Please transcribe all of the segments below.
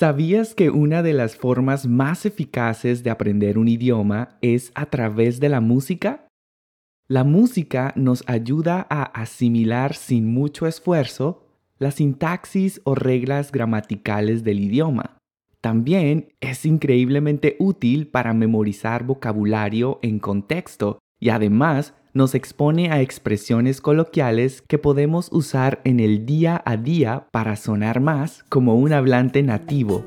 ¿Sabías que una de las formas más eficaces de aprender un idioma es a través de la música? La música nos ayuda a asimilar sin mucho esfuerzo la sintaxis o reglas gramaticales del idioma. También es increíblemente útil para memorizar vocabulario en contexto y además nos expone a expresiones coloquiales que podemos usar en el día a día para sonar más como un hablante nativo.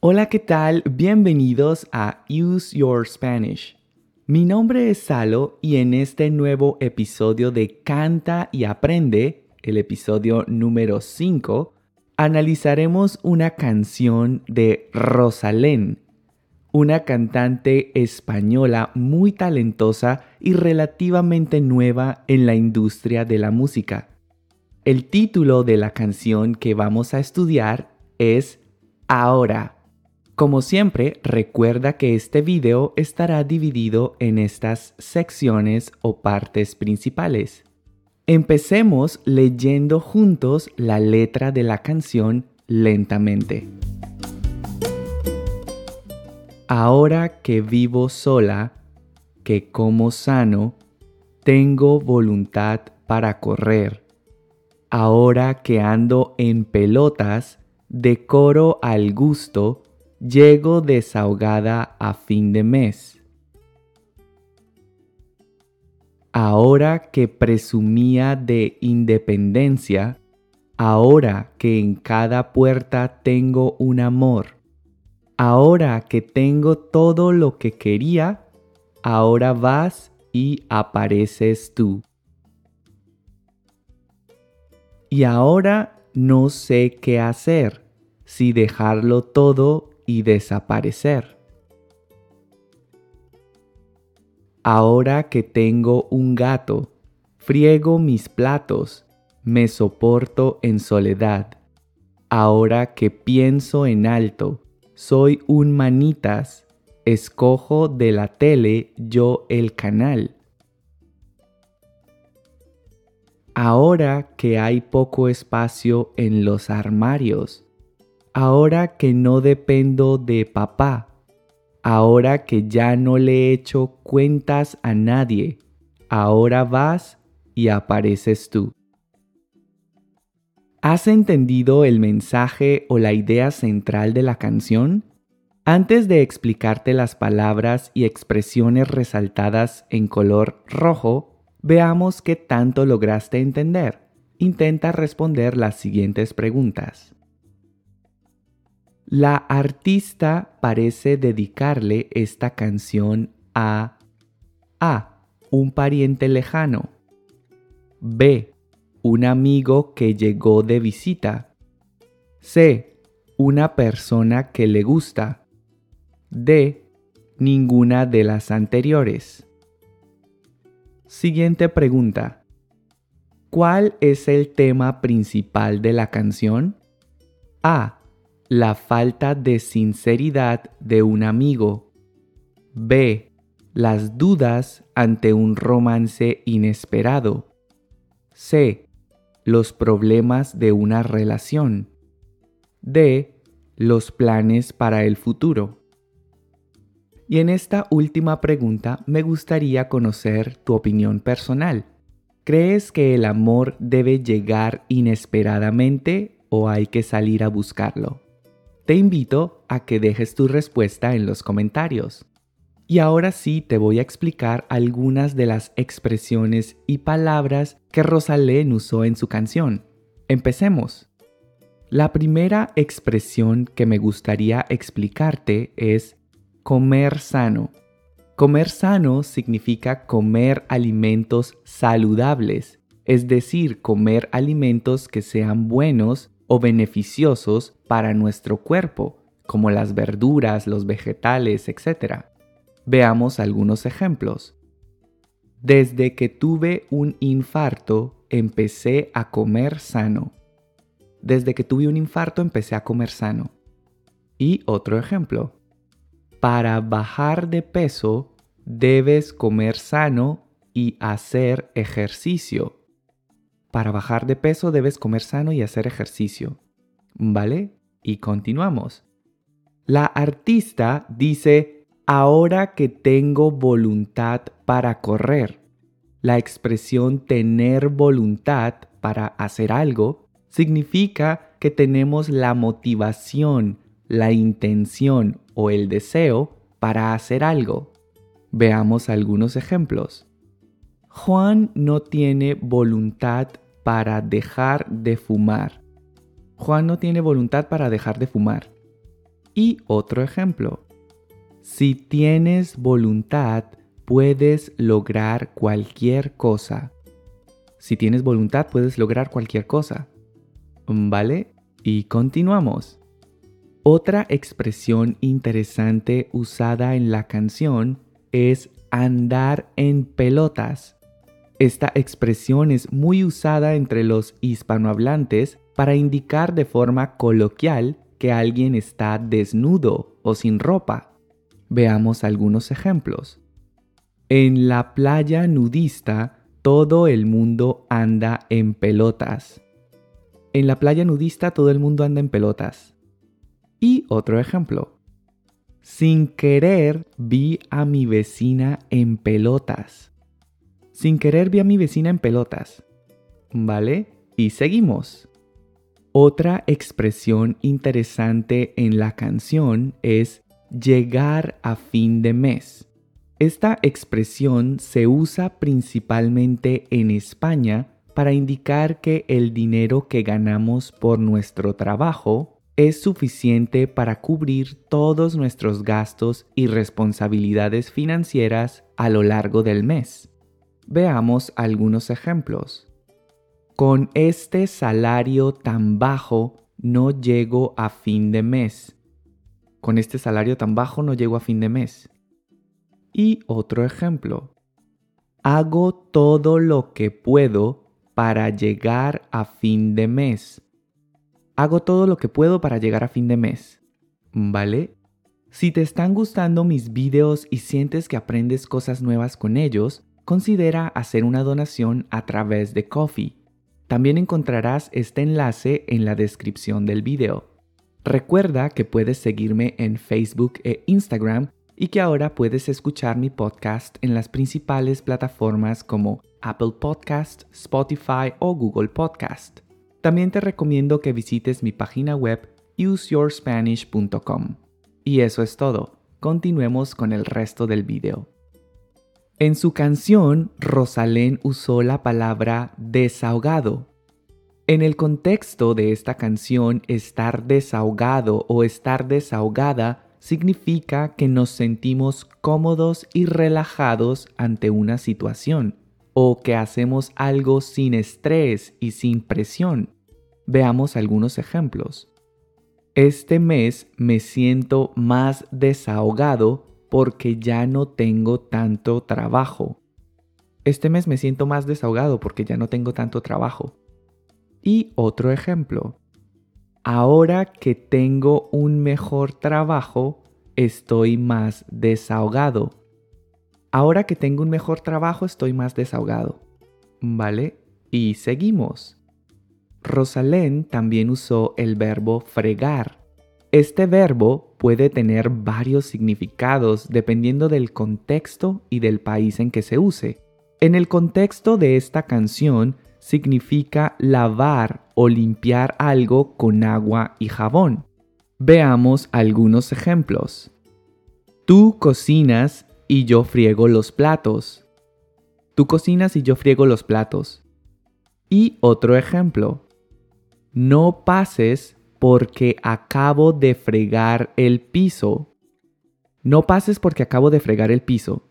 Hola, ¿qué tal? Bienvenidos a Use Your Spanish. Mi nombre es Salo y en este nuevo episodio de Canta y Aprende, el episodio número 5, analizaremos una canción de Rosalén una cantante española muy talentosa y relativamente nueva en la industria de la música. El título de la canción que vamos a estudiar es Ahora. Como siempre, recuerda que este video estará dividido en estas secciones o partes principales. Empecemos leyendo juntos la letra de la canción lentamente. Ahora que vivo sola, que como sano, tengo voluntad para correr. Ahora que ando en pelotas, decoro al gusto, llego desahogada a fin de mes. Ahora que presumía de independencia, ahora que en cada puerta tengo un amor, ahora que tengo todo lo que quería, ahora vas y apareces tú. Y ahora no sé qué hacer, si dejarlo todo y desaparecer. Ahora que tengo un gato, friego mis platos, me soporto en soledad. Ahora que pienso en alto, soy un manitas, escojo de la tele yo el canal. Ahora que hay poco espacio en los armarios, ahora que no dependo de papá, ahora que ya no le echo cuentas a nadie, ahora vas y apareces tú. ¿Has entendido el mensaje o la idea central de la canción? Antes de explicarte las palabras y expresiones resaltadas en color rojo, veamos qué tanto lograste entender. Intenta responder las siguientes preguntas. La artista parece dedicarle esta canción a A. Un pariente lejano. B un amigo que llegó de visita. C. Una persona que le gusta. D. Ninguna de las anteriores. Siguiente pregunta. ¿Cuál es el tema principal de la canción? A. La falta de sinceridad de un amigo. B. Las dudas ante un romance inesperado. C los problemas de una relación. D. Los planes para el futuro. Y en esta última pregunta me gustaría conocer tu opinión personal. ¿Crees que el amor debe llegar inesperadamente o hay que salir a buscarlo? Te invito a que dejes tu respuesta en los comentarios. Y ahora sí te voy a explicar algunas de las expresiones y palabras que Rosalén usó en su canción. Empecemos. La primera expresión que me gustaría explicarte es comer sano. Comer sano significa comer alimentos saludables, es decir, comer alimentos que sean buenos o beneficiosos para nuestro cuerpo, como las verduras, los vegetales, etc. Veamos algunos ejemplos. Desde que tuve un infarto, empecé a comer sano. Desde que tuve un infarto, empecé a comer sano. Y otro ejemplo. Para bajar de peso, debes comer sano y hacer ejercicio. Para bajar de peso, debes comer sano y hacer ejercicio. ¿Vale? Y continuamos. La artista dice, ahora que tengo voluntad para correr. La expresión tener voluntad para hacer algo significa que tenemos la motivación, la intención o el deseo para hacer algo. Veamos algunos ejemplos. Juan no tiene voluntad para dejar de fumar. Juan no tiene voluntad para dejar de fumar. Y otro ejemplo. Si tienes voluntad, puedes lograr cualquier cosa. Si tienes voluntad, puedes lograr cualquier cosa. ¿Vale? Y continuamos. Otra expresión interesante usada en la canción es andar en pelotas. Esta expresión es muy usada entre los hispanohablantes para indicar de forma coloquial que alguien está desnudo o sin ropa. Veamos algunos ejemplos. En la playa nudista todo el mundo anda en pelotas. En la playa nudista todo el mundo anda en pelotas. Y otro ejemplo. Sin querer vi a mi vecina en pelotas. Sin querer vi a mi vecina en pelotas. ¿Vale? Y seguimos. Otra expresión interesante en la canción es llegar a fin de mes. Esta expresión se usa principalmente en España para indicar que el dinero que ganamos por nuestro trabajo es suficiente para cubrir todos nuestros gastos y responsabilidades financieras a lo largo del mes. Veamos algunos ejemplos. Con este salario tan bajo no llego a fin de mes. Con este salario tan bajo no llego a fin de mes. Y otro ejemplo. Hago todo lo que puedo para llegar a fin de mes. Hago todo lo que puedo para llegar a fin de mes. ¿Vale? Si te están gustando mis videos y sientes que aprendes cosas nuevas con ellos, considera hacer una donación a través de Coffee también encontrarás este enlace en la descripción del video. Recuerda que puedes seguirme en Facebook e Instagram y que ahora puedes escuchar mi podcast en las principales plataformas como Apple Podcast, Spotify o Google Podcast. También te recomiendo que visites mi página web useyourspanish.com. Y eso es todo. Continuemos con el resto del video. En su canción, Rosalén usó la palabra desahogado. En el contexto de esta canción, estar desahogado o estar desahogada significa que nos sentimos cómodos y relajados ante una situación o que hacemos algo sin estrés y sin presión. Veamos algunos ejemplos. Este mes me siento más desahogado porque ya no tengo tanto trabajo. Este mes me siento más desahogado porque ya no tengo tanto trabajo. Y otro ejemplo. Ahora que tengo un mejor trabajo, estoy más desahogado. Ahora que tengo un mejor trabajo, estoy más desahogado. ¿Vale? Y seguimos. Rosalén también usó el verbo fregar este verbo puede tener varios significados dependiendo del contexto y del país en que se use. En el contexto de esta canción significa lavar o limpiar algo con agua y jabón. Veamos algunos ejemplos. Tú cocinas y yo friego los platos. Tú cocinas y yo friego los platos. Y otro ejemplo. No pases porque acabo de fregar el piso. No pases porque acabo de fregar el piso.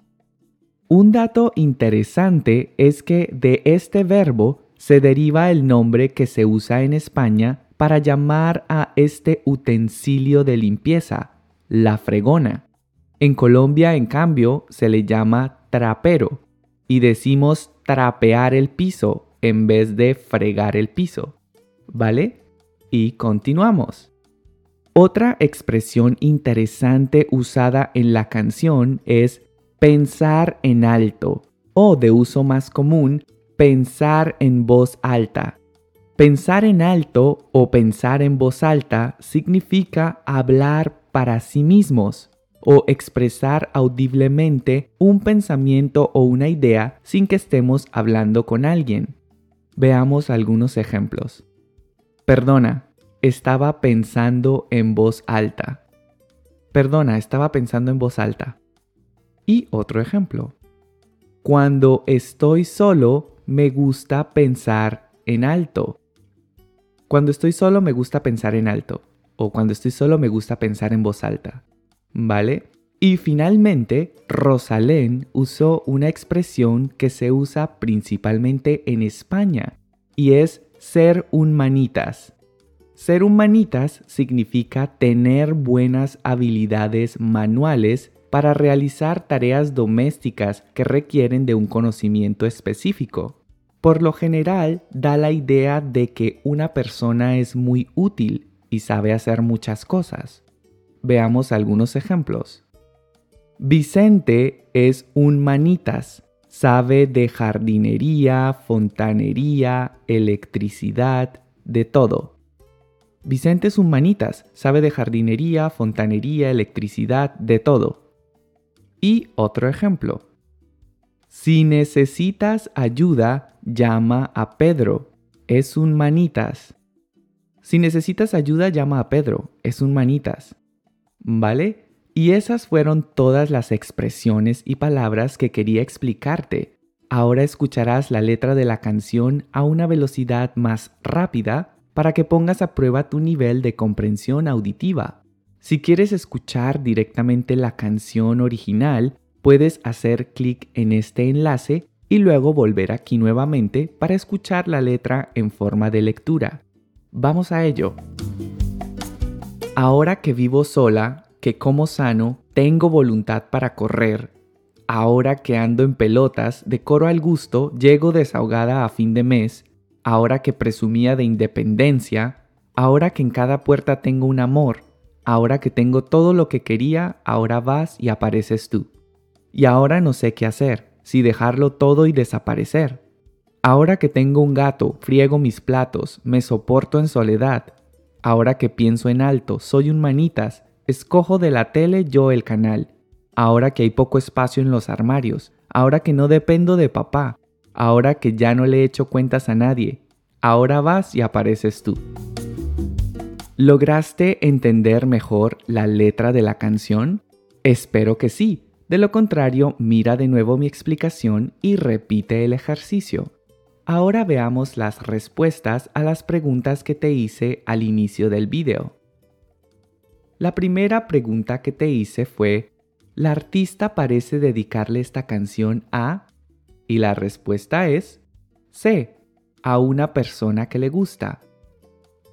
Un dato interesante es que de este verbo se deriva el nombre que se usa en España para llamar a este utensilio de limpieza, la fregona. En Colombia, en cambio, se le llama trapero y decimos trapear el piso en vez de fregar el piso. ¿Vale? y continuamos. Otra expresión interesante usada en la canción es pensar en alto o de uso más común, pensar en voz alta. Pensar en alto o pensar en voz alta significa hablar para sí mismos o expresar audiblemente un pensamiento o una idea sin que estemos hablando con alguien. Veamos algunos ejemplos. Perdona, estaba pensando en voz alta. Perdona, estaba pensando en voz alta. Y otro ejemplo. Cuando estoy solo, me gusta pensar en alto. Cuando estoy solo me gusta pensar en alto o cuando estoy solo me gusta pensar en voz alta. ¿Vale? Y finalmente, Rosalén usó una expresión que se usa principalmente en España y es ser un manitas. Ser un manitas significa tener buenas habilidades manuales para realizar tareas domésticas que requieren de un conocimiento específico por lo general da la idea de que una persona es muy útil y sabe hacer muchas cosas. Veamos algunos ejemplos. Vicente es un manitas, sabe de jardinería, fontanería, electricidad, de todo. Vicente es un manitas, sabe de jardinería, fontanería, electricidad, de todo. Y otro ejemplo. Si necesitas ayuda, llama a Pedro. Es un manitas. Si necesitas ayuda, llama a Pedro. Es un manitas. ¿Vale? Y esas fueron todas las expresiones y palabras que quería explicarte. Ahora escucharás la letra de la canción a una velocidad más rápida para que pongas a prueba tu nivel de comprensión auditiva. Si quieres escuchar directamente la canción original, puedes hacer clic en este enlace y luego volver aquí nuevamente para escuchar la letra en forma de lectura. Vamos a ello. Ahora que vivo sola, que como sano, tengo voluntad para correr. Ahora que ando en pelotas, decoro al gusto, llego desahogada a fin de mes. Ahora que presumía de independencia, ahora que en cada puerta tengo un amor, ahora que tengo todo lo que quería, ahora vas y apareces tú. Y ahora no sé qué hacer, si dejarlo todo y desaparecer. Ahora que tengo un gato, friego mis platos, me soporto en soledad. Ahora que pienso en alto, soy un manitas, escojo de la tele yo el canal. Ahora que hay poco espacio en los armarios, ahora que no dependo de papá, ahora que ya no le echo cuentas a nadie, ahora vas y apareces tú. ¿Lograste entender mejor la letra de la canción? Espero que sí. De lo contrario, mira de nuevo mi explicación y repite el ejercicio. Ahora veamos las respuestas a las preguntas que te hice al inicio del video. La primera pregunta que te hice fue, ¿la artista parece dedicarle esta canción a? Y la respuesta es, C, a una persona que le gusta.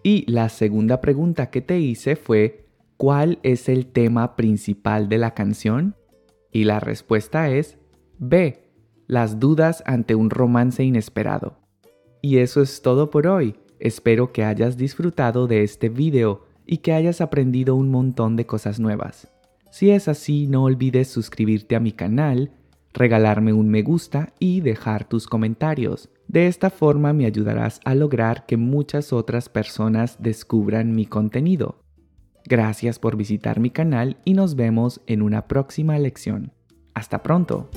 Y la segunda pregunta que te hice fue, ¿cuál es el tema principal de la canción? Y la respuesta es B. Las dudas ante un romance inesperado. Y eso es todo por hoy. Espero que hayas disfrutado de este video y que hayas aprendido un montón de cosas nuevas. Si es así, no olvides suscribirte a mi canal, regalarme un me gusta y dejar tus comentarios. De esta forma me ayudarás a lograr que muchas otras personas descubran mi contenido. Gracias por visitar mi canal y nos vemos en una próxima lección. Hasta pronto.